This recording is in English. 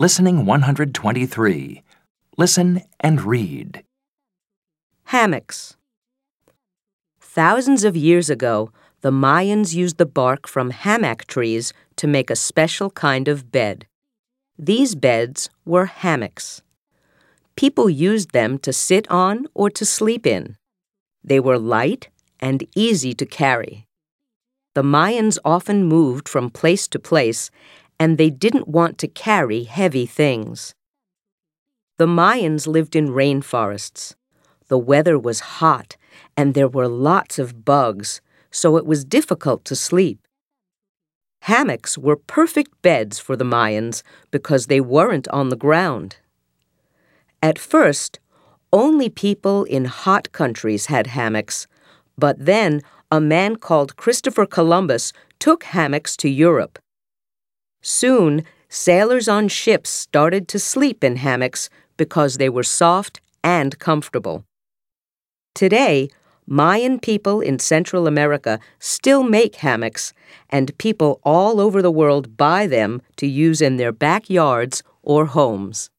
Listening 123. Listen and read. Hammocks. Thousands of years ago, the Mayans used the bark from hammock trees to make a special kind of bed. These beds were hammocks. People used them to sit on or to sleep in. They were light and easy to carry. The Mayans often moved from place to place, and they didn't want to carry heavy things. The Mayans lived in rainforests. The weather was hot, and there were lots of bugs, so it was difficult to sleep. Hammocks were perfect beds for the Mayans because they weren't on the ground. At first, only people in hot countries had hammocks, but then a man called Christopher Columbus took hammocks to Europe. Soon, sailors on ships started to sleep in hammocks because they were soft and comfortable. Today, Mayan people in Central America still make hammocks, and people all over the world buy them to use in their backyards or homes.